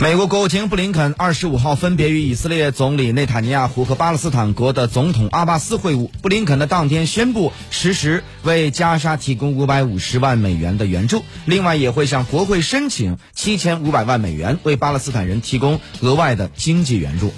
美国国务卿布林肯二十五号分别与以色列总理内塔尼亚胡和巴勒斯坦国的总统阿巴斯会晤。布林肯的当天宣布，实时为加沙提供五百五十万美元的援助，另外也会向国会申请七千五百万美元，为巴勒斯坦人提供额外的经济援助。